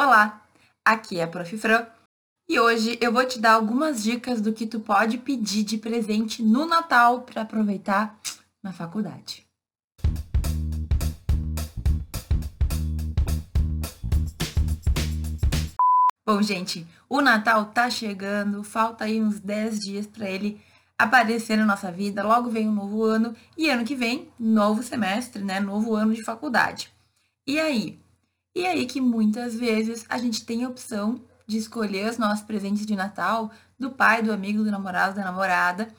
Olá, aqui é a Prof. Fran e hoje eu vou te dar algumas dicas do que tu pode pedir de presente no Natal para aproveitar na faculdade. Bom, gente, o Natal tá chegando, falta aí uns 10 dias para ele aparecer na nossa vida. Logo vem um novo ano e ano que vem, novo semestre, né? Novo ano de faculdade. E aí, e aí que muitas vezes a gente tem a opção de escolher os nossos presentes de Natal do pai, do amigo, do namorado, da namorada.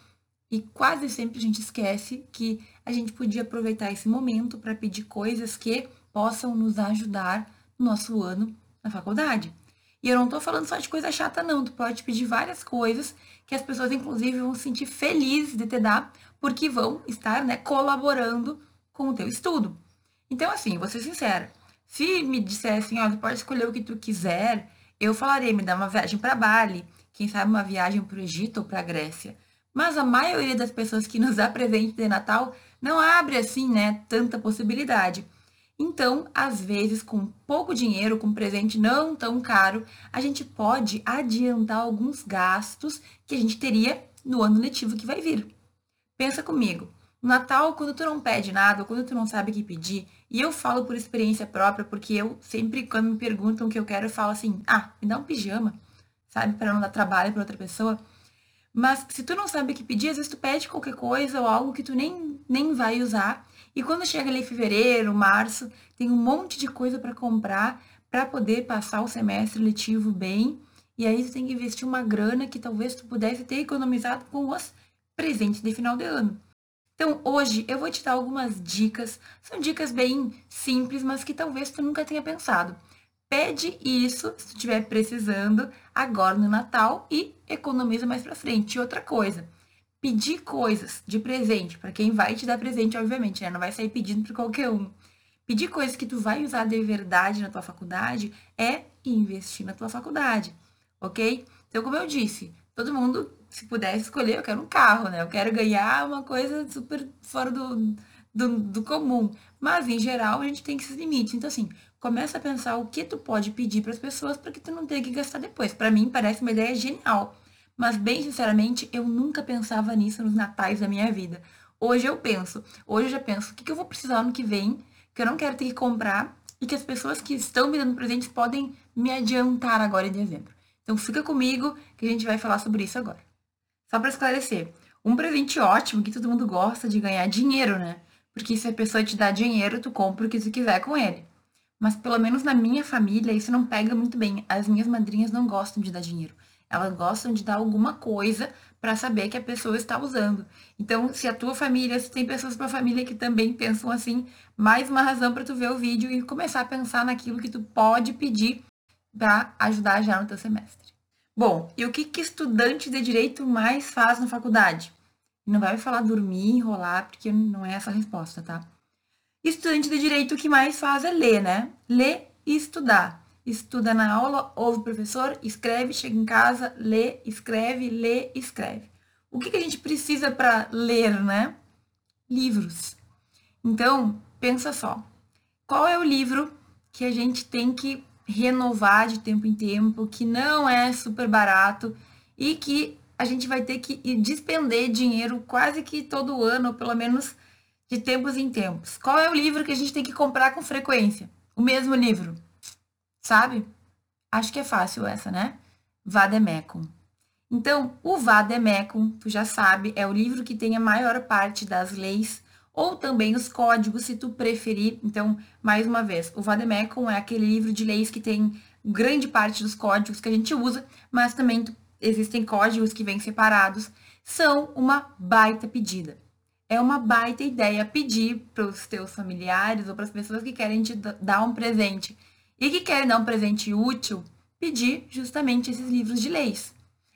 E quase sempre a gente esquece que a gente podia aproveitar esse momento para pedir coisas que possam nos ajudar no nosso ano na faculdade. E eu não estou falando só de coisa chata, não. Tu pode pedir várias coisas que as pessoas, inclusive, vão se sentir felizes de te dar, porque vão estar né, colaborando com o teu estudo. Então, assim, vou ser sincera. Se me dissessem, olha, pode escolher o que tu quiser, eu falarei, me dá uma viagem para Bali, quem sabe uma viagem para o Egito ou para a Grécia. Mas a maioria das pessoas que nos dá presente de Natal não abre assim, né, tanta possibilidade. Então, às vezes, com pouco dinheiro, com um presente não tão caro, a gente pode adiantar alguns gastos que a gente teria no ano letivo que vai vir. Pensa comigo, Natal, quando tu não pede nada, quando tu não sabe o que pedir, e eu falo por experiência própria, porque eu sempre, quando me perguntam o que eu quero, eu falo assim, ah, me dá um pijama, sabe, para não dar trabalho para outra pessoa. Mas se tu não sabe o que pedir, às vezes tu pede qualquer coisa ou algo que tu nem, nem vai usar. E quando chega ali fevereiro, março, tem um monte de coisa para comprar para poder passar o semestre letivo bem. E aí tu tem que investir uma grana que talvez tu pudesse ter economizado com os presentes de final de ano. Então, hoje eu vou te dar algumas dicas. São dicas bem simples, mas que talvez tu nunca tenha pensado. Pede isso, se tu estiver precisando, agora no Natal e economiza mais para frente. E outra coisa, pedir coisas de presente, para quem vai te dar presente, obviamente, né? Não vai sair pedindo para qualquer um. Pedir coisas que tu vai usar de verdade na tua faculdade é investir na tua faculdade, ok? Então, como eu disse, todo mundo se pudesse escolher, eu quero um carro, né? Eu quero ganhar uma coisa super fora do, do, do comum. Mas, em geral, a gente tem esses limites. Então, assim, começa a pensar o que tu pode pedir para as pessoas para que tu não tenha que gastar depois. Para mim, parece uma ideia genial. Mas, bem sinceramente, eu nunca pensava nisso nos natais da minha vida. Hoje eu penso. Hoje eu já penso, o que, que eu vou precisar ano que vem, que eu não quero ter que comprar e que as pessoas que estão me dando presentes podem me adiantar agora em dezembro. Então, fica comigo que a gente vai falar sobre isso agora. Só para esclarecer, um presente ótimo que todo mundo gosta de ganhar dinheiro, né? Porque se a pessoa te dá dinheiro, tu compra o que tu quiser com ele. Mas pelo menos na minha família isso não pega muito bem. As minhas madrinhas não gostam de dar dinheiro. Elas gostam de dar alguma coisa para saber que a pessoa está usando. Então, se a tua família, se tem pessoas da família que também pensam assim, mais uma razão para tu ver o vídeo e começar a pensar naquilo que tu pode pedir para ajudar já no teu semestre. Bom, e o que, que estudante de direito mais faz na faculdade? Não vai me falar dormir, enrolar, porque não é essa a resposta, tá? Estudante de direito o que mais faz é ler, né? Ler e estudar. Estuda na aula, ouve o professor, escreve, chega em casa, lê, escreve, lê, escreve. O que, que a gente precisa para ler, né? Livros. Então, pensa só. Qual é o livro que a gente tem que renovar de tempo em tempo, que não é super barato e que a gente vai ter que despender dinheiro quase que todo ano, pelo menos de tempos em tempos. Qual é o livro que a gente tem que comprar com frequência? O mesmo livro. Sabe? Acho que é fácil essa, né? Vademecum. Então, o Vademecum, tu já sabe, é o livro que tem a maior parte das leis ou também os códigos, se tu preferir. Então, mais uma vez, o Vademecum é aquele livro de leis que tem grande parte dos códigos que a gente usa, mas também existem códigos que vêm separados. São uma baita pedida. É uma baita ideia pedir para os teus familiares ou para as pessoas que querem te dar um presente e que querem dar um presente útil, pedir justamente esses livros de leis.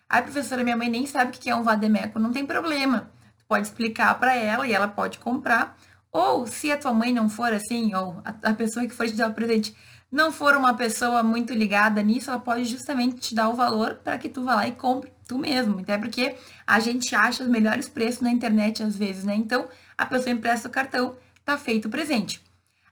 A professora, minha mãe nem sabe o que é um vademecum, não tem problema pode explicar para ela e ela pode comprar. Ou se a tua mãe não for assim, ou a, pessoa que for te dar o presente não for uma pessoa muito ligada nisso, ela pode justamente te dar o valor para que tu vá lá e compre tu mesmo. Até porque a gente acha os melhores preços na internet às vezes, né? Então, a pessoa empresta o cartão, tá feito o presente.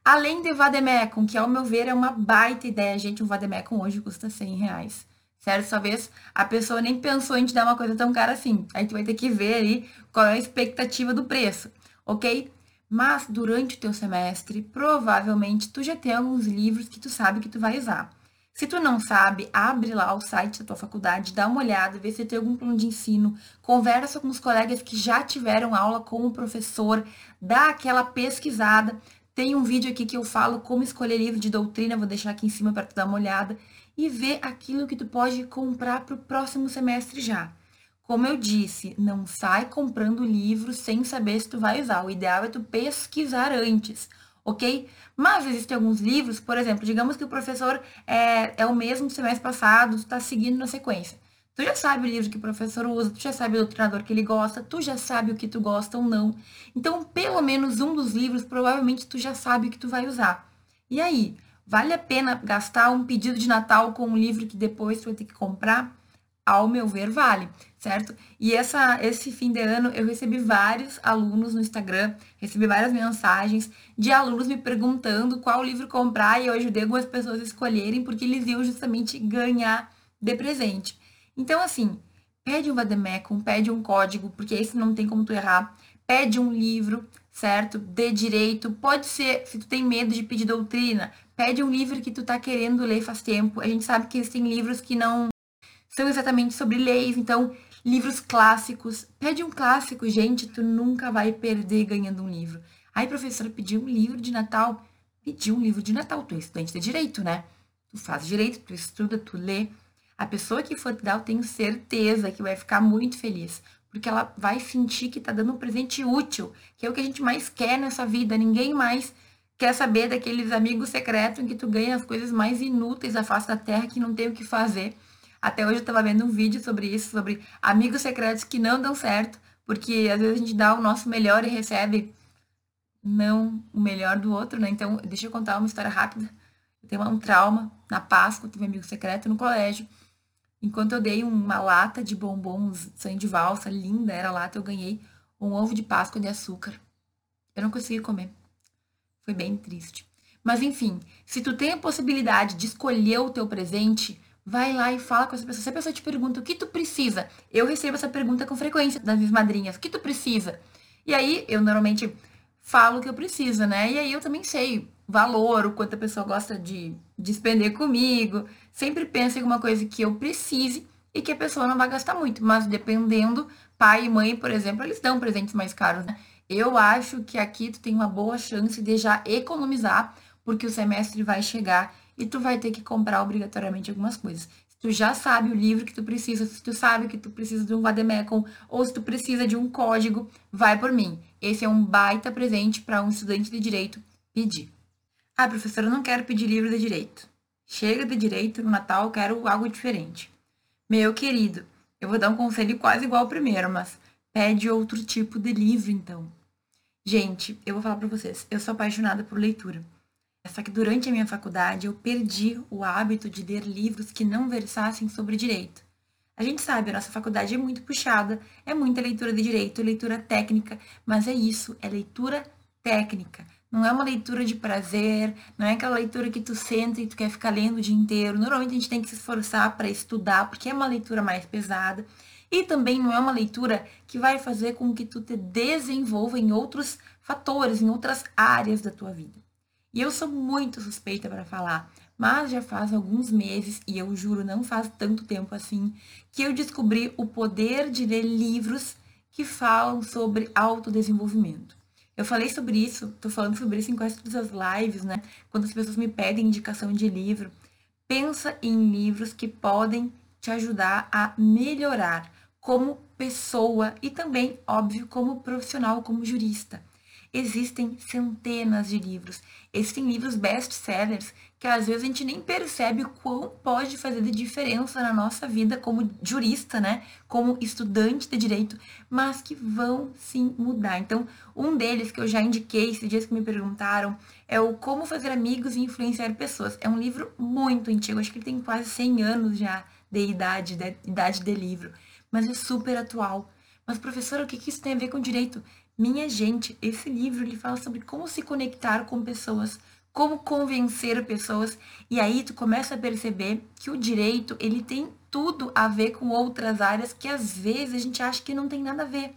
Além de Vademecum, que ao meu ver é uma baita ideia, gente, um Vademecum hoje custa 100 reais. Certo? Talvez a pessoa nem pensou em te dar uma coisa tão cara assim. Aí tu vai ter que ver aí qual é a expectativa do preço, ok? Mas durante o teu semestre, provavelmente tu já tem alguns livros que tu sabe que tu vai usar. Se tu não sabe, abre lá o site da tua faculdade, dá uma olhada, vê se tem algum plano de ensino, conversa com os colegas que já tiveram aula com o professor, dá aquela pesquisada. Tem um vídeo aqui que eu falo como escolher livro de doutrina, vou deixar aqui em cima para tu dar uma olhada e ver aquilo que tu pode comprar para o próximo semestre já. Como eu disse, não sai comprando livro sem saber se tu vai usar. O ideal é tu pesquisar antes ok? Mas existem alguns livros, por exemplo, digamos que o professor é, é o mesmo do semestre passado, está seguindo na sequência. Tu já sabe o livro que o professor usa, tu já sabe o treinador que ele gosta, tu já sabe o que tu gosta ou não. Então, pelo menos um dos livros, provavelmente tu já sabe o que tu vai usar. E aí, vale a pena gastar um pedido de Natal com um livro que depois tu vai ter que comprar? Ao meu ver, vale certo? E essa, esse fim de ano eu recebi vários alunos no Instagram, recebi várias mensagens de alunos me perguntando qual livro comprar e eu ajudei algumas pessoas a escolherem porque eles iam justamente ganhar de presente. Então, assim, pede um Vademecum, pede um código, porque esse não tem como tu errar, pede um livro, certo? De direito, pode ser, se tu tem medo de pedir doutrina, pede um livro que tu tá querendo ler faz tempo. A gente sabe que existem livros que não são exatamente sobre leis, então livros clássicos. Pede um clássico, gente, tu nunca vai perder ganhando um livro. Aí, professora, pediu um livro de Natal. Pediu um livro de Natal. Tu é estudante de direito, né? Tu faz direito, tu estuda, tu lê. A pessoa que for te dar, eu tenho certeza que vai ficar muito feliz. Porque ela vai sentir que tá dando um presente útil, que é o que a gente mais quer nessa vida. Ninguém mais quer saber daqueles amigos secretos em que tu ganha as coisas mais inúteis da face da terra que não tem o que fazer. Até hoje eu estava vendo um vídeo sobre isso, sobre amigos secretos que não dão certo, porque às vezes a gente dá o nosso melhor e recebe não o melhor do outro, né? Então, deixa eu contar uma história rápida. Eu tenho um trauma na Páscoa, tive um amigo secreto no colégio. Enquanto eu dei uma lata de bombons, sangue de valsa, linda era a lata, eu ganhei um ovo de Páscoa de açúcar. Eu não consegui comer. Foi bem triste. Mas enfim, se tu tem a possibilidade de escolher o teu presente, vai lá e fala com essa pessoa. Se a pessoa te pergunta o que tu precisa, eu recebo essa pergunta com frequência das minhas madrinhas, o que tu precisa? E aí eu normalmente falo o que eu preciso, né? E aí eu também sei valor, o quanto a pessoa gosta de despender comigo. Sempre penso em alguma coisa que eu precise e que a pessoa não vai gastar muito. Mas dependendo, pai e mãe, por exemplo, eles dão presentes mais caros, né? Eu acho que aqui tu tem uma boa chance de já economizar, porque o semestre vai chegar e tu vai ter que comprar obrigatoriamente algumas coisas. Se tu já sabe o livro que tu precisa, se tu sabe que tu precisa de um vademecum ou se tu precisa de um código, vai por mim. Esse é um baita presente para um estudante de direito pedir. Ah, professora, eu não quero pedir livro de direito. Chega de direito no Natal, eu quero algo diferente. Meu querido, eu vou dar um conselho quase igual ao primeiro, mas pede outro tipo de livro então. Gente, eu vou falar para vocês, eu sou apaixonada por leitura. Só que durante a minha faculdade eu perdi o hábito de ler livros que não versassem sobre direito. A gente sabe, a nossa faculdade é muito puxada, é muita leitura de direito, leitura técnica, mas é isso, é leitura técnica. Não é uma leitura de prazer, não é aquela leitura que tu senta e tu quer ficar lendo o dia inteiro. Normalmente a gente tem que se esforçar para estudar, porque é uma leitura mais pesada. E também não é uma leitura que vai fazer com que tu te desenvolva em outros fatores, em outras áreas da tua vida. E eu sou muito suspeita para falar, mas já faz alguns meses, e eu juro, não faz tanto tempo assim, que eu descobri o poder de ler livros que falam sobre autodesenvolvimento. Eu falei sobre isso, tô falando sobre isso em quase todas as lives, né? Quando as pessoas me pedem indicação de livro, pensa em livros que podem te ajudar a melhorar como pessoa e também, óbvio, como profissional, como jurista existem centenas de livros. Existem livros best-sellers que às vezes a gente nem percebe o quão pode fazer de diferença na nossa vida como jurista, né? Como estudante de direito, mas que vão sim mudar. Então, um deles que eu já indiquei esses dias que me perguntaram é o Como Fazer Amigos e Influenciar Pessoas. É um livro muito antigo, acho que ele tem quase 100 anos já de idade, de idade de livro, mas é super atual. Mas, professora, o que isso tem a ver com direito? Minha gente, esse livro ele fala sobre como se conectar com pessoas, como convencer pessoas, e aí tu começa a perceber que o direito, ele tem tudo a ver com outras áreas que às vezes a gente acha que não tem nada a ver.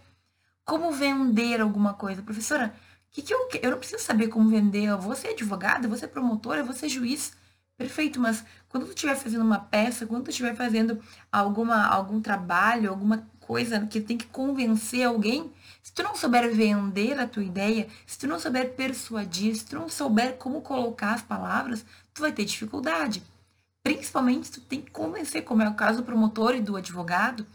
Como vender alguma coisa? Professora, que, que eu, eu não preciso saber como vender. Eu vou ser advogada, vou ser promotora, vou ser juiz. Perfeito, mas quando tu estiver fazendo uma peça, quando tu estiver fazendo alguma, algum trabalho, alguma coisa que tem que convencer alguém, se tu não souber vender a tua ideia, se tu não souber persuadir, se tu não souber como colocar as palavras, tu vai ter dificuldade. Principalmente se tu tem que convencer, como é o caso do promotor e do advogado,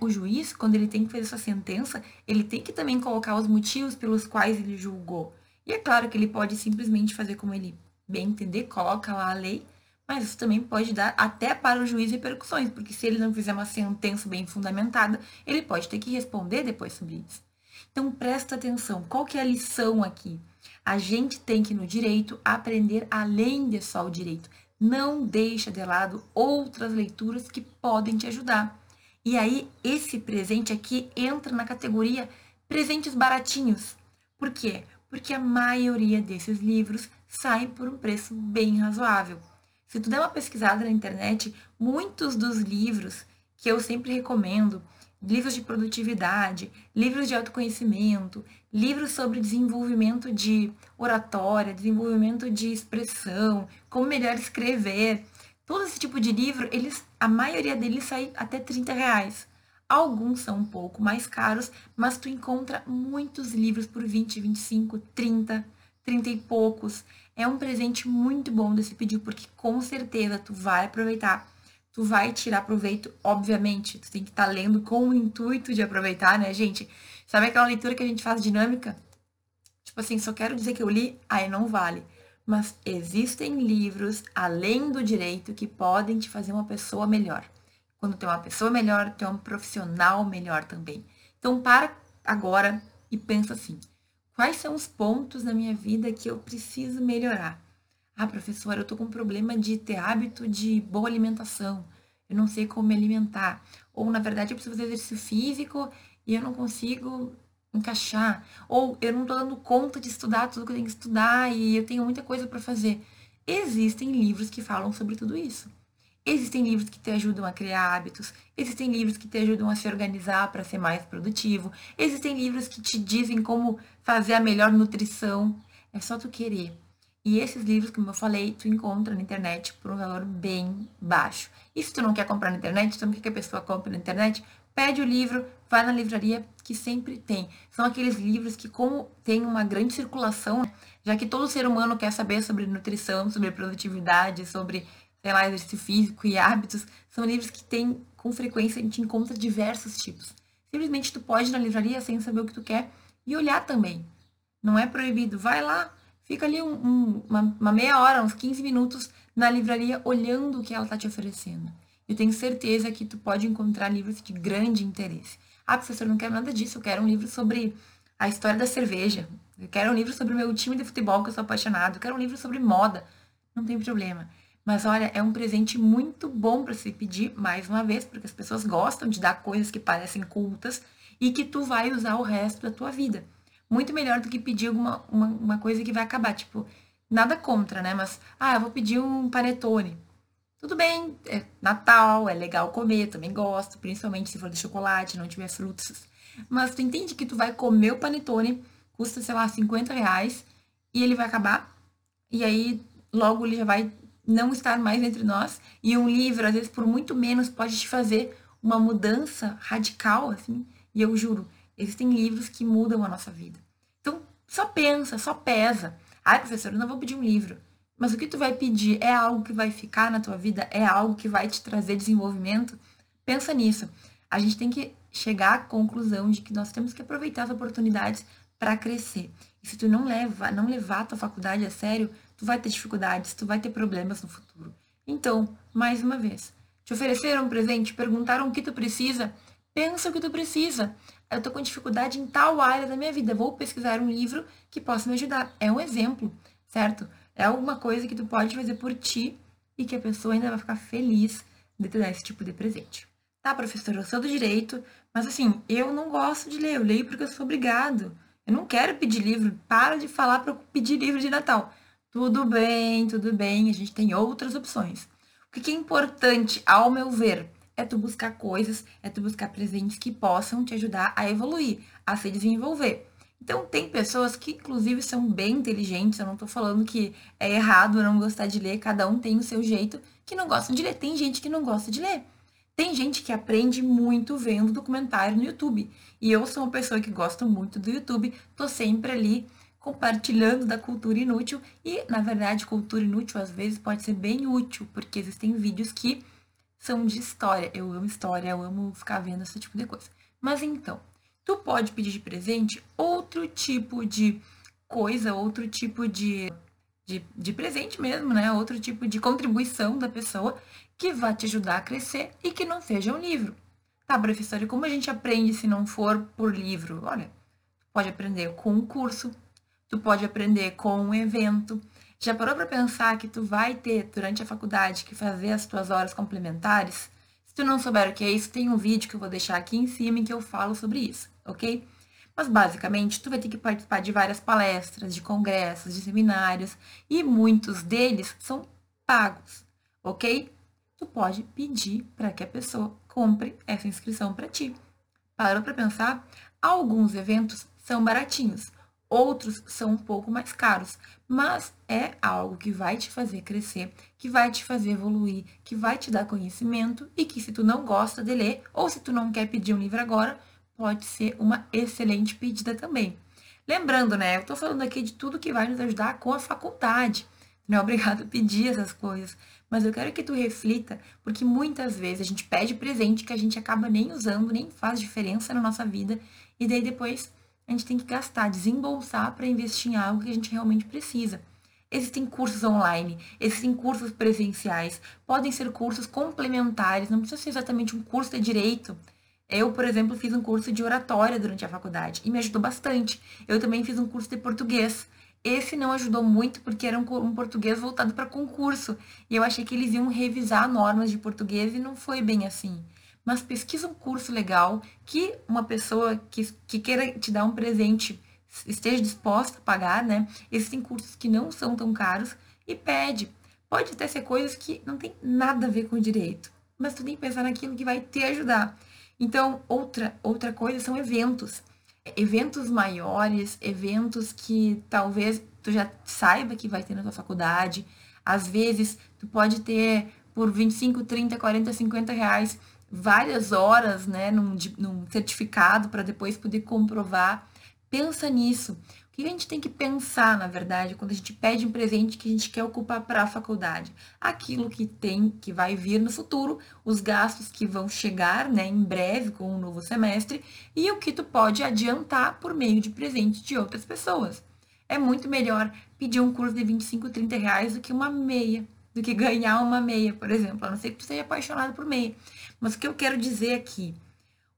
o juiz, quando ele tem que fazer sua sentença, ele tem que também colocar os motivos pelos quais ele julgou. E é claro que ele pode simplesmente fazer como ele bem entender, coloca lá a lei, mas isso também pode dar até para o juiz repercussões, porque se ele não fizer uma sentença bem fundamentada, ele pode ter que responder depois sobre isso. Então presta atenção, qual que é a lição aqui? A gente tem que no direito aprender além de só o direito. Não deixa de lado outras leituras que podem te ajudar. E aí, esse presente aqui entra na categoria presentes baratinhos. Por quê? Porque a maioria desses livros saem por um preço bem razoável. Se tu der uma pesquisada na internet, muitos dos livros que eu sempre recomendo, livros de produtividade, livros de autoconhecimento, livros sobre desenvolvimento de oratória, desenvolvimento de expressão, como melhor escrever, Todo esse tipo de livro, eles, a maioria deles sai até 30 reais. Alguns são um pouco mais caros, mas tu encontra muitos livros por 20, 25, 30, 30 e poucos. É um presente muito bom de se pedir, porque com certeza tu vai aproveitar. Tu vai tirar proveito, obviamente. Tu tem que estar tá lendo com o intuito de aproveitar, né, gente? Sabe aquela leitura que a gente faz dinâmica? Tipo assim, só quero dizer que eu li, aí não vale. Mas existem livros além do direito que podem te fazer uma pessoa melhor. Quando tem uma pessoa melhor, tem um profissional melhor também. Então para agora e pensa assim: quais são os pontos na minha vida que eu preciso melhorar? Ah, professora, eu tô com um problema de ter hábito de boa alimentação. Eu não sei como me alimentar. Ou, na verdade, eu preciso fazer exercício físico e eu não consigo encaixar. Ou eu não estou dando conta de estudar tudo que eu tenho que estudar e eu tenho muita coisa para fazer. Existem livros que falam sobre tudo isso. Existem livros que te ajudam a criar hábitos, existem livros que te ajudam a se organizar para ser mais produtivo, existem livros que te dizem como fazer a melhor nutrição. É só tu querer. E esses livros, como eu falei, tu encontra na internet por um valor bem baixo. E se tu não quer comprar na internet, tu não quer que a pessoa compre na internet, pede o livro, vai na livraria que sempre tem. São aqueles livros que, como tem uma grande circulação, já que todo ser humano quer saber sobre nutrição, sobre produtividade, sobre, sei lá, exercício físico e hábitos, são livros que tem, com frequência, a gente encontra diversos tipos. Simplesmente tu pode ir na livraria sem saber o que tu quer e olhar também. Não é proibido. Vai lá, fica ali um, um, uma, uma meia hora, uns 15 minutos na livraria olhando o que ela está te oferecendo. Eu tenho certeza que tu pode encontrar livros de grande interesse. Ah, professor, não quero nada disso. Eu quero um livro sobre a história da cerveja. Eu quero um livro sobre o meu time de futebol, que eu sou apaixonado. Eu quero um livro sobre moda. Não tem problema. Mas olha, é um presente muito bom para se pedir mais uma vez, porque as pessoas gostam de dar coisas que parecem cultas e que tu vai usar o resto da tua vida. Muito melhor do que pedir alguma uma, uma coisa que vai acabar. Tipo, nada contra, né? Mas, ah, eu vou pedir um panetone. Tudo bem, é Natal, é legal comer, também gosto, principalmente se for de chocolate, não tiver frutos. Mas tu entende que tu vai comer o panetone, custa, sei lá, 50 reais, e ele vai acabar, e aí logo ele já vai não estar mais entre nós, e um livro, às vezes, por muito menos, pode te fazer uma mudança radical, assim, e eu juro, existem livros que mudam a nossa vida. Então, só pensa, só pesa. Ai, professor, eu não vou pedir um livro. Mas o que tu vai pedir é algo que vai ficar na tua vida? É algo que vai te trazer desenvolvimento? Pensa nisso. A gente tem que chegar à conclusão de que nós temos que aproveitar as oportunidades para crescer. E se tu não leva, não levar a tua faculdade a sério, tu vai ter dificuldades, tu vai ter problemas no futuro. Então, mais uma vez, te ofereceram um presente, perguntaram o que tu precisa, pensa o que tu precisa. Eu tô com dificuldade em tal área da minha vida, vou pesquisar um livro que possa me ajudar. É um exemplo, certo? É alguma coisa que tu pode fazer por ti e que a pessoa ainda vai ficar feliz de te dar esse tipo de presente. Tá, professora, eu sou do direito, mas assim, eu não gosto de ler, eu leio porque eu sou obrigado. Eu não quero pedir livro. Para de falar para eu pedir livro de Natal. Tudo bem, tudo bem. A gente tem outras opções. O que é importante, ao meu ver, é tu buscar coisas, é tu buscar presentes que possam te ajudar a evoluir, a se desenvolver. Então, tem pessoas que, inclusive, são bem inteligentes. Eu não tô falando que é errado não gostar de ler, cada um tem o seu jeito, que não gostam de ler. Tem gente que não gosta de ler. Tem gente que aprende muito vendo documentário no YouTube. E eu sou uma pessoa que gosta muito do YouTube, tô sempre ali compartilhando da cultura inútil. E, na verdade, cultura inútil às vezes pode ser bem útil, porque existem vídeos que são de história. Eu amo história, eu amo ficar vendo esse tipo de coisa. Mas então, tu pode pedir de presente outro tipo de coisa, outro tipo de, de, de presente mesmo, né? Outro tipo de contribuição da pessoa que vai te ajudar a crescer e que não seja um livro. Tá, professora, e como a gente aprende se não for por livro? Olha, pode aprender com um curso, tu pode aprender com um evento. Já parou para pensar que tu vai ter durante a faculdade que fazer as tuas horas complementares? Se tu não souber o que é isso, tem um vídeo que eu vou deixar aqui em cima em que eu falo sobre isso, ok? Mas basicamente, tu vai ter que participar de várias palestras, de congressos, de seminários, e muitos deles são pagos, ok? tu pode pedir para que a pessoa compre essa inscrição para ti. Parou para pensar? Alguns eventos são baratinhos, outros são um pouco mais caros, mas é algo que vai te fazer crescer, que vai te fazer evoluir, que vai te dar conhecimento e que se tu não gosta de ler ou se tu não quer pedir um livro agora, pode ser uma excelente pedida também. Lembrando, né, eu estou falando aqui de tudo que vai nos ajudar com a faculdade. Não é obrigado a pedir essas coisas mas eu quero que tu reflita, porque muitas vezes a gente pede presente que a gente acaba nem usando, nem faz diferença na nossa vida, e daí depois a gente tem que gastar, desembolsar para investir em algo que a gente realmente precisa. Existem cursos online, existem cursos presenciais, podem ser cursos complementares, não precisa ser exatamente um curso de direito. Eu, por exemplo, fiz um curso de oratória durante a faculdade e me ajudou bastante. Eu também fiz um curso de português esse não ajudou muito porque era um, português voltado para concurso. E eu achei que eles iam revisar normas de português e não foi bem assim. Mas pesquisa um curso legal que uma pessoa que, que queira te dar um presente esteja disposta a pagar, né? Existem cursos que não são tão caros e pede. Pode até ser coisas que não tem nada a ver com o direito, mas tu tem que pensar naquilo que vai te ajudar. Então, outra, outra coisa são eventos eventos maiores, eventos que talvez tu já saiba que vai ter na tua faculdade. Às vezes, tu pode ter por 25, 30, 40, 50 reais várias horas, né, num, num certificado para depois poder comprovar. Pensa nisso. O que a gente tem que pensar, na verdade, quando a gente pede um presente que a gente quer ocupar para a faculdade? Aquilo que tem, que vai vir no futuro, os gastos que vão chegar, né, em breve com o um novo semestre e o que tu pode adiantar por meio de presente de outras pessoas. É muito melhor pedir um curso de 25, 30 reais do que uma meia, do que ganhar uma meia, por exemplo. A não ser que tu seja apaixonado por meia. Mas o que eu quero dizer aqui,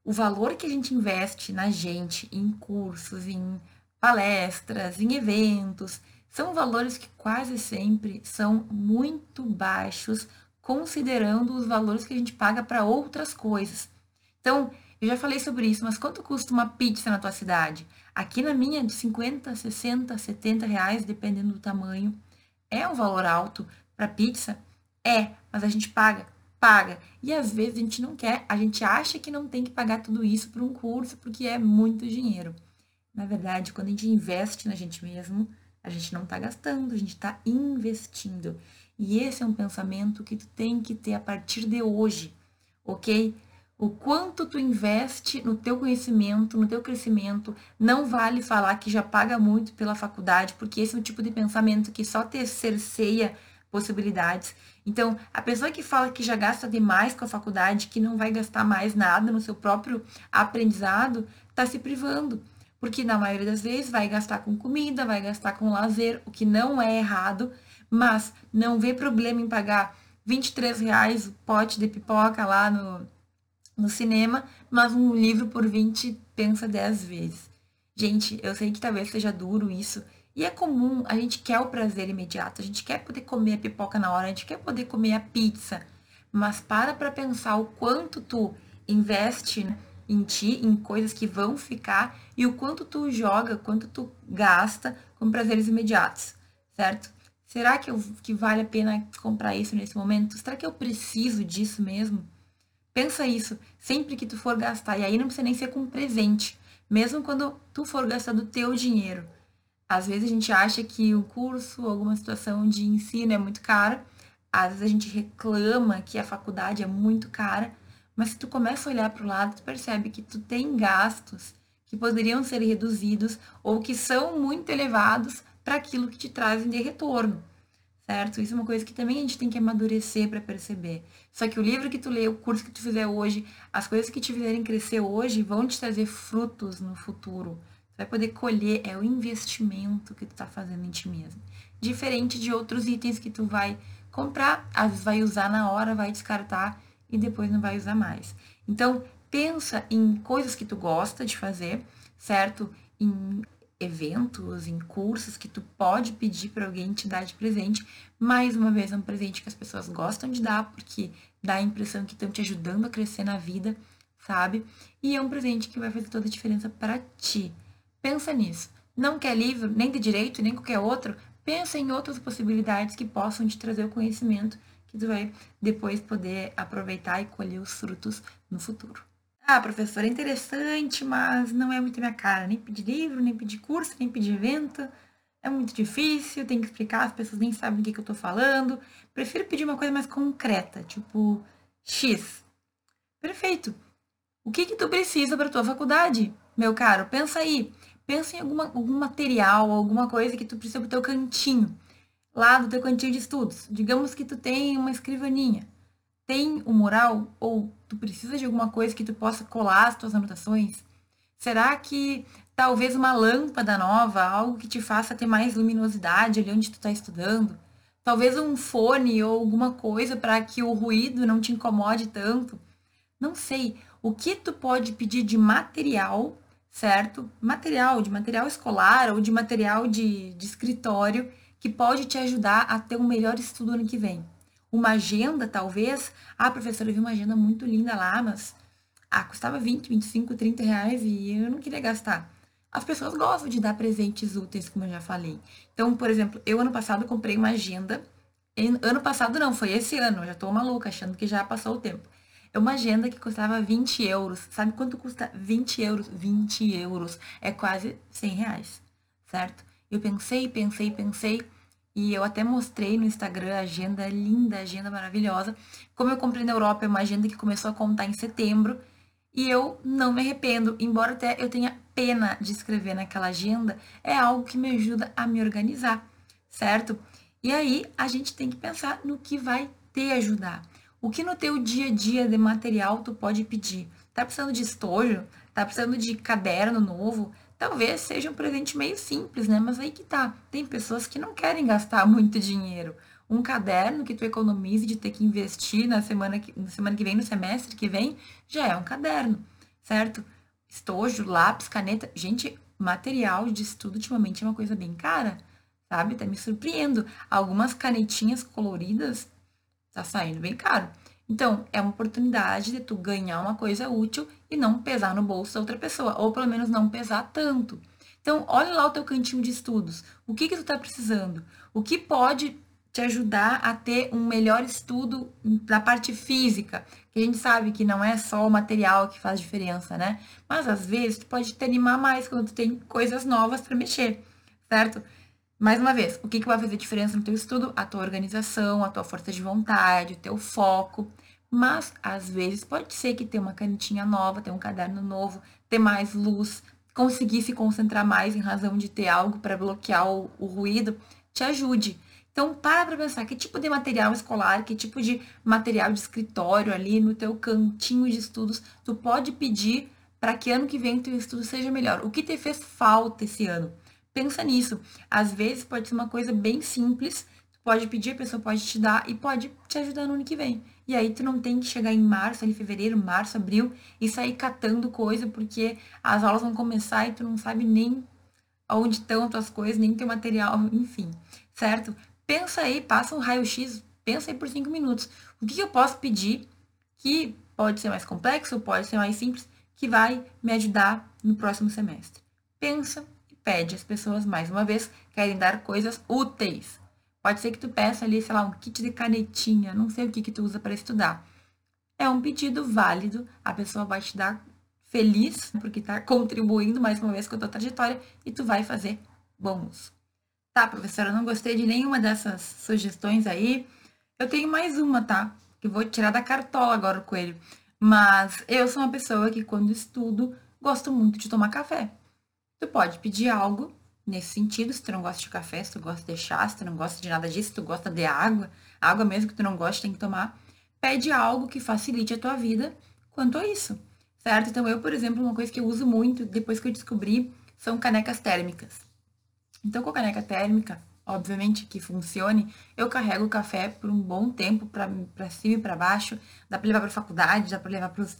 o valor que a gente investe na gente, em cursos, em palestras, em eventos, são valores que quase sempre são muito baixos, considerando os valores que a gente paga para outras coisas. Então, eu já falei sobre isso, mas quanto custa uma pizza na tua cidade? Aqui na minha, de 50, 60, 70 reais, dependendo do tamanho. É um valor alto para pizza? É, mas a gente paga? Paga. E às vezes a gente não quer, a gente acha que não tem que pagar tudo isso por um curso, porque é muito dinheiro. Na verdade, quando a gente investe na gente mesmo, a gente não está gastando, a gente está investindo. E esse é um pensamento que tu tem que ter a partir de hoje, ok? O quanto tu investe no teu conhecimento, no teu crescimento, não vale falar que já paga muito pela faculdade, porque esse é um tipo de pensamento que só te cerceia possibilidades. Então, a pessoa que fala que já gasta demais com a faculdade, que não vai gastar mais nada no seu próprio aprendizado, está se privando porque na maioria das vezes vai gastar com comida, vai gastar com lazer, o que não é errado, mas não vê problema em pagar 23 reais o pote de pipoca lá no, no cinema, mas um livro por 20 pensa 10 vezes. Gente, eu sei que talvez seja duro isso, e é comum, a gente quer o prazer imediato, a gente quer poder comer a pipoca na hora, a gente quer poder comer a pizza, mas para para pensar o quanto tu investe em ti, em coisas que vão ficar e o quanto tu joga, quanto tu gasta com prazeres imediatos, certo? Será que, eu, que vale a pena comprar isso nesse momento? Será que eu preciso disso mesmo? Pensa isso sempre que tu for gastar. E aí não precisa nem ser com presente. Mesmo quando tu for gastar do teu dinheiro. Às vezes a gente acha que o curso, alguma situação de ensino é muito cara. Às vezes a gente reclama que a faculdade é muito cara. Mas se tu começa a olhar para o lado, tu percebe que tu tem gastos que poderiam ser reduzidos ou que são muito elevados para aquilo que te trazem de retorno, certo? Isso é uma coisa que também a gente tem que amadurecer para perceber. Só que o livro que tu lê, o curso que tu fizer hoje, as coisas que te fizerem crescer hoje vão te trazer frutos no futuro. Tu vai poder colher, é o investimento que tu está fazendo em ti mesmo. Diferente de outros itens que tu vai comprar, às vezes vai usar na hora, vai descartar e depois não vai usar mais. Então, pensa em coisas que tu gosta de fazer, certo? Em eventos, em cursos que tu pode pedir para alguém te dar de presente. Mais uma vez, é um presente que as pessoas gostam de dar, porque dá a impressão que estão te ajudando a crescer na vida, sabe? E é um presente que vai fazer toda a diferença para ti. Pensa nisso. Não quer livro, nem de direito, nem qualquer outro, pensa em outras possibilidades que possam te trazer o conhecimento que tu vai depois poder aproveitar e colher os frutos no futuro. Ah, professor, é interessante, mas não é muito minha cara. Nem pedir livro, nem pedir curso, nem pedir evento. É muito difícil, tem que explicar, as pessoas nem sabem o que, que eu tô falando. Prefiro pedir uma coisa mais concreta, tipo X. Perfeito. O que que tu precisa para tua faculdade? Meu caro, pensa aí. Pensa em alguma, algum material, alguma coisa que tu precisa pro teu cantinho lá do teu cantinho de estudos. Digamos que tu tem uma escrivaninha. Tem o um mural ou tu precisa de alguma coisa que tu possa colar as tuas anotações? Será que talvez uma lâmpada nova, algo que te faça ter mais luminosidade ali onde tu está estudando? Talvez um fone ou alguma coisa para que o ruído não te incomode tanto? Não sei. O que tu pode pedir de material, certo? Material, de material escolar ou de material de, de escritório que pode te ajudar a ter um melhor estudo ano que vem. Uma agenda, talvez. Ah, professora, eu vi uma agenda muito linda lá, mas ah, custava 20, 25, 30 reais e eu não queria gastar. As pessoas gostam de dar presentes úteis, como eu já falei. Então, por exemplo, eu ano passado comprei uma agenda. Ano passado não, foi esse ano. Eu já tô maluca, achando que já passou o tempo. É uma agenda que custava 20 euros. Sabe quanto custa 20 euros? 20 euros. É quase 100 reais, certo? Eu pensei, pensei, pensei. E eu até mostrei no Instagram a agenda linda, agenda maravilhosa. Como eu comprei na Europa, é uma agenda que começou a contar em setembro. E eu não me arrependo, embora até eu tenha pena de escrever naquela agenda, é algo que me ajuda a me organizar, certo? E aí a gente tem que pensar no que vai te ajudar. O que no teu dia a dia de material tu pode pedir? Tá precisando de estojo? Tá precisando de caderno novo? Talvez seja um presente meio simples, né? Mas aí que tá. Tem pessoas que não querem gastar muito dinheiro. Um caderno que tu economize de ter que investir na semana que, na semana que vem, no semestre que vem, já é um caderno, certo? Estojo, lápis, caneta. Gente, material de estudo ultimamente é uma coisa bem cara, sabe? Tá me surpreendendo. Algumas canetinhas coloridas tá saindo bem caro. Então, é uma oportunidade de tu ganhar uma coisa útil e não pesar no bolso da outra pessoa, ou pelo menos não pesar tanto. Então, olha lá o teu cantinho de estudos. O que que tu está precisando? O que pode te ajudar a ter um melhor estudo na parte física? Que a gente sabe que não é só o material que faz diferença, né? Mas às vezes tu pode te animar mais quando tu tem coisas novas para mexer, certo? Mais uma vez, o que, que vai fazer diferença no teu estudo? A tua organização, a tua força de vontade, o teu foco. Mas, às vezes, pode ser que ter uma canetinha nova, ter um caderno novo, ter mais luz, conseguir se concentrar mais em razão de ter algo para bloquear o, o, ruído, te ajude. Então, para para pensar que tipo de material escolar, que tipo de material de escritório ali no teu cantinho de estudos tu pode pedir para que ano que vem teu estudo seja melhor. O que te fez falta esse ano? Pensa nisso. Às vezes pode ser uma coisa bem simples, tu pode pedir, a pessoa pode te dar e pode te ajudar no ano que vem. E aí tu não tem que chegar em março, ali fevereiro, março, abril e sair catando coisa porque as aulas vão começar e tu não sabe nem onde estão as tuas coisas, nem teu material, enfim, certo? Pensa aí, passa um raio-x, pensa aí por cinco minutos. O que, eu posso pedir que pode ser mais complexo, pode ser mais simples, que vai me ajudar no próximo semestre. Pensa pede. As pessoas, mais uma vez, querem dar coisas úteis. Pode ser que tu peça ali, sei lá, um kit de canetinha, não sei o que, que tu usa para estudar. É um pedido válido, a pessoa vai te dar feliz, porque está contribuindo mais uma vez com a tua trajetória e tu vai fazer bom uso. Tá, professora, não gostei de nenhuma dessas sugestões aí. Eu tenho mais uma, tá? Que vou tirar da cartola agora o coelho. Mas eu sou uma pessoa que, quando estudo, gosto muito de tomar café. Tu pode pedir algo nesse sentido, se tu não gosta de café, se tu gosta de chá, se tu não gosta de nada disso, se tu gosta de água, água mesmo que tu não gosta, tem que tomar. Pede algo que facilite a tua vida quanto a isso, certo? Então, eu, por exemplo, uma coisa que eu uso muito, depois que eu descobri, são canecas térmicas. Então, com a caneca térmica, obviamente que funcione, eu carrego o café por um bom tempo para cima e para baixo. Dá para levar para faculdade, dá para levar para os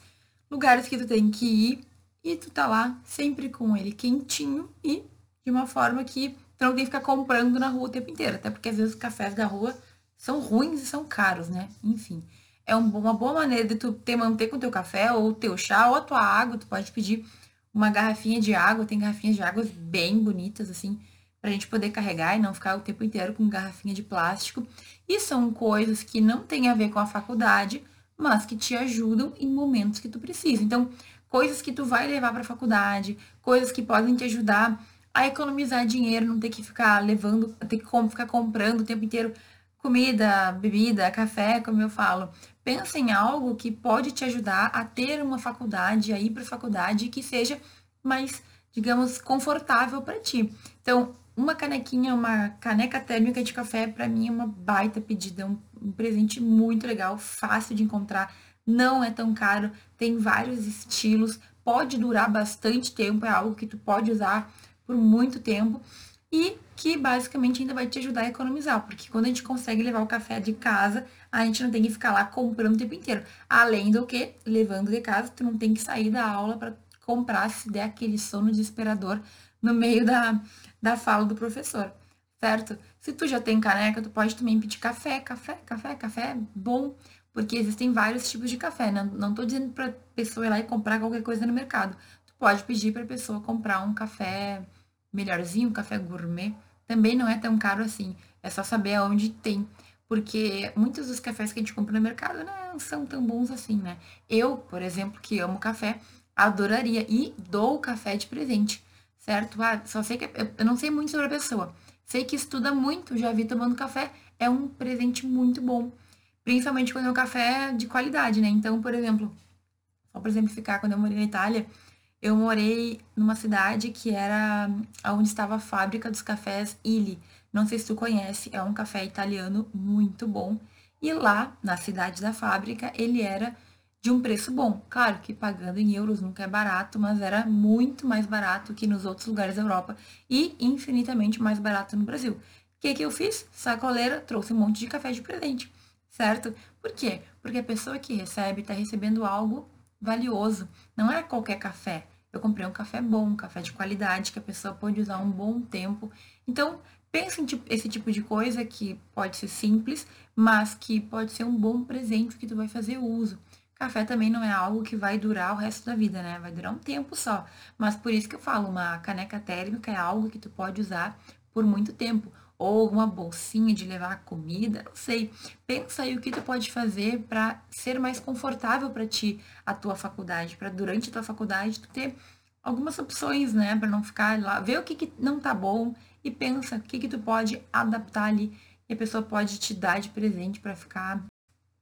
lugares que tu tem que ir e tu tá lá sempre com ele quentinho e de uma forma que tu não tem que ficar comprando na rua o tempo inteiro, até porque às vezes os cafés da rua são ruins e são caros, né? Enfim, é uma boa maneira de tu ter manter com o teu café ou o teu chá ou a tua água, tu pode pedir uma garrafinha de água, tem garrafinhas de água bem bonitas assim, para a gente poder carregar e não ficar o tempo inteiro com garrafinha de plástico. E são coisas que não têm a ver com a faculdade, mas que te ajudam em momentos que tu precisa. Então, coisas que tu vai levar para a faculdade, coisas que podem te ajudar a economizar dinheiro, não ter que ficar levando, ter que ficar comprando o tempo inteiro comida, bebida, café, como eu falo. Pensa em algo que pode te ajudar a ter uma faculdade, a ir para a faculdade que seja mais, digamos, confortável para ti. Então, uma canequinha, uma caneca térmica de café, para mim é uma baita pedida, um presente muito legal, fácil de encontrar, não é tão caro, tem vários estilos, pode durar bastante tempo, é algo que tu pode usar por muito tempo e que basicamente ainda vai te ajudar a economizar, porque quando a gente consegue levar o café de casa, a gente não tem que ficar lá comprando o tempo inteiro. Além do que, levando de casa, tu não tem que sair da aula para comprar se der aquele sono desesperador no meio da, da fala do professor, certo? Se tu já tem caneca, tu pode também pedir café, café, café, café bom, porque existem vários tipos de café. Não, não tô dizendo pra pessoa ir lá e comprar qualquer coisa no mercado. Tu pode pedir pra pessoa comprar um café melhorzinho, um café gourmet. Também não é tão caro assim. É só saber aonde tem. Porque muitos dos cafés que a gente compra no mercado não são tão bons assim, né? Eu, por exemplo, que amo café, adoraria e dou café de presente certo? Ah, só sei que eu não sei muito sobre a pessoa. Sei que estuda muito, já vi tomando café, é um presente muito bom. Principalmente quando é um café de qualidade, né? Então, por exemplo, só para exemplificar, quando eu morei na Itália, eu morei numa cidade que era onde estava a fábrica dos cafés Illy. Não sei se tu conhece, é um café italiano muito bom. E lá, na cidade da fábrica, ele era de um preço bom. Claro que pagando em euros nunca é barato, mas era muito mais barato que nos outros lugares da Europa e infinitamente mais barato no Brasil. O que, que eu fiz? Sacoleira, trouxe um monte de café de presente, certo? Por quê? Porque a pessoa que recebe está recebendo algo valioso. Não é qualquer café. Eu comprei um café bom, um café de qualidade, que a pessoa pode usar um bom tempo. Então, pense em esse tipo de coisa que pode ser simples, mas que pode ser um bom presente que tu vai fazer uso. Café também não é algo que vai durar o resto da vida, né? Vai durar um tempo só. Mas por isso que eu falo, uma caneca térmica é algo que tu pode usar por muito tempo. Ou uma bolsinha de levar comida, não sei. Pensa aí o que tu pode fazer para ser mais confortável para ti a tua faculdade, para durante a tua faculdade tu ter algumas opções, né, para não ficar lá, ver o que, que não tá bom e pensa o que que tu pode adaptar ali e a pessoa pode te dar de presente para ficar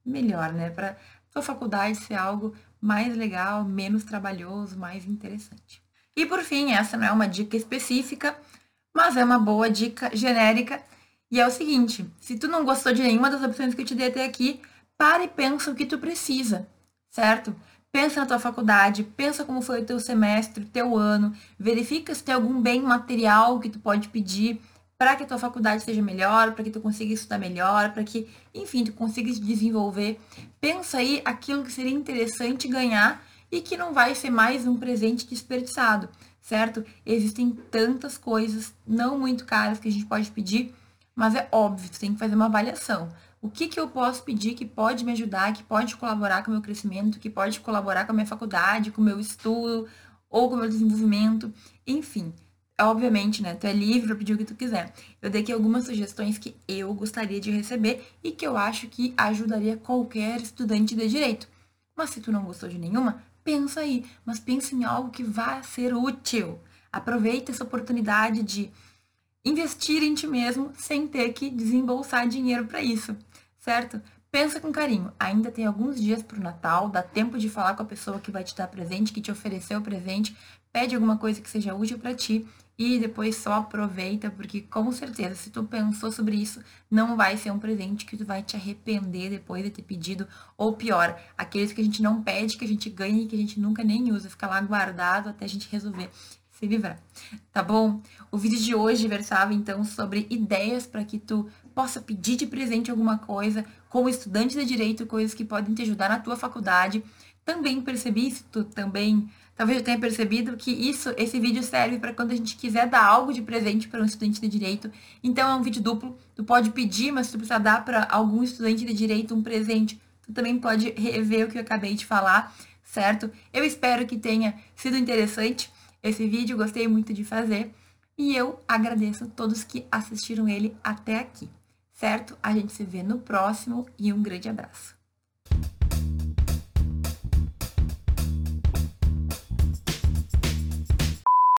melhor, né, para sua faculdade ser algo mais legal, menos trabalhoso, mais interessante. E por fim, essa não é uma dica específica, mas é uma boa dica genérica. E é o seguinte: se tu não gostou de nenhuma das opções que eu te dei até aqui, pare e pensa o que tu precisa, certo? Pensa na tua faculdade, pensa como foi o teu semestre, teu ano, verifica se tem algum bem material que tu pode pedir para que a tua faculdade seja melhor, para que tu consiga estudar melhor, para que, enfim, tu consiga se desenvolver. Pensa aí aquilo que seria interessante ganhar e que não vai ser mais um presente desperdiçado, certo? Existem tantas coisas não muito caras que a gente pode pedir, mas é óbvio, tu tem que fazer uma avaliação. O que, que eu posso pedir que pode me ajudar, que pode colaborar com o meu crescimento, que pode colaborar com a minha faculdade, com o meu estudo ou com o meu desenvolvimento, enfim. Obviamente, né? Tu é livre para pedir o que tu quiser. Eu dei aqui algumas sugestões que eu gostaria de receber e que eu acho que ajudaria qualquer estudante de direito. Mas se tu não gostou de nenhuma, pensa aí, mas pensa em algo que vai ser útil. Aproveita essa oportunidade de investir em ti mesmo sem ter que desembolsar dinheiro para isso, certo? Pensa com carinho. Ainda tem alguns dias para o Natal, dá tempo de falar com a pessoa que vai te dar presente, que te ofereceu o presente, pede alguma coisa que seja útil para ti e depois só aproveita, porque com certeza, se tu pensou sobre isso, não vai ser um presente que tu vai te arrepender depois de ter pedido, ou pior, aqueles que a gente não pede, que a gente ganha e que a gente nunca nem usa, fica lá guardado até a gente resolver se livrar, tá bom? O vídeo de hoje versava então sobre ideias para que tu possa pedir de presente alguma coisa, como estudante de direito, coisas que podem te ajudar na tua faculdade. Também percebi, se tu também talvez eu tenha percebido que isso, esse vídeo serve para quando a gente quiser dar algo de presente para um estudante de direito. Então é um vídeo duplo. Tu pode pedir, mas se tu precisar dar para algum estudante de direito um presente, tu também pode rever o que eu acabei de falar, certo? Eu espero que tenha sido interessante esse vídeo, gostei muito de fazer. E eu agradeço a todos que assistiram ele até aqui, certo? A gente se vê no próximo e um grande abraço.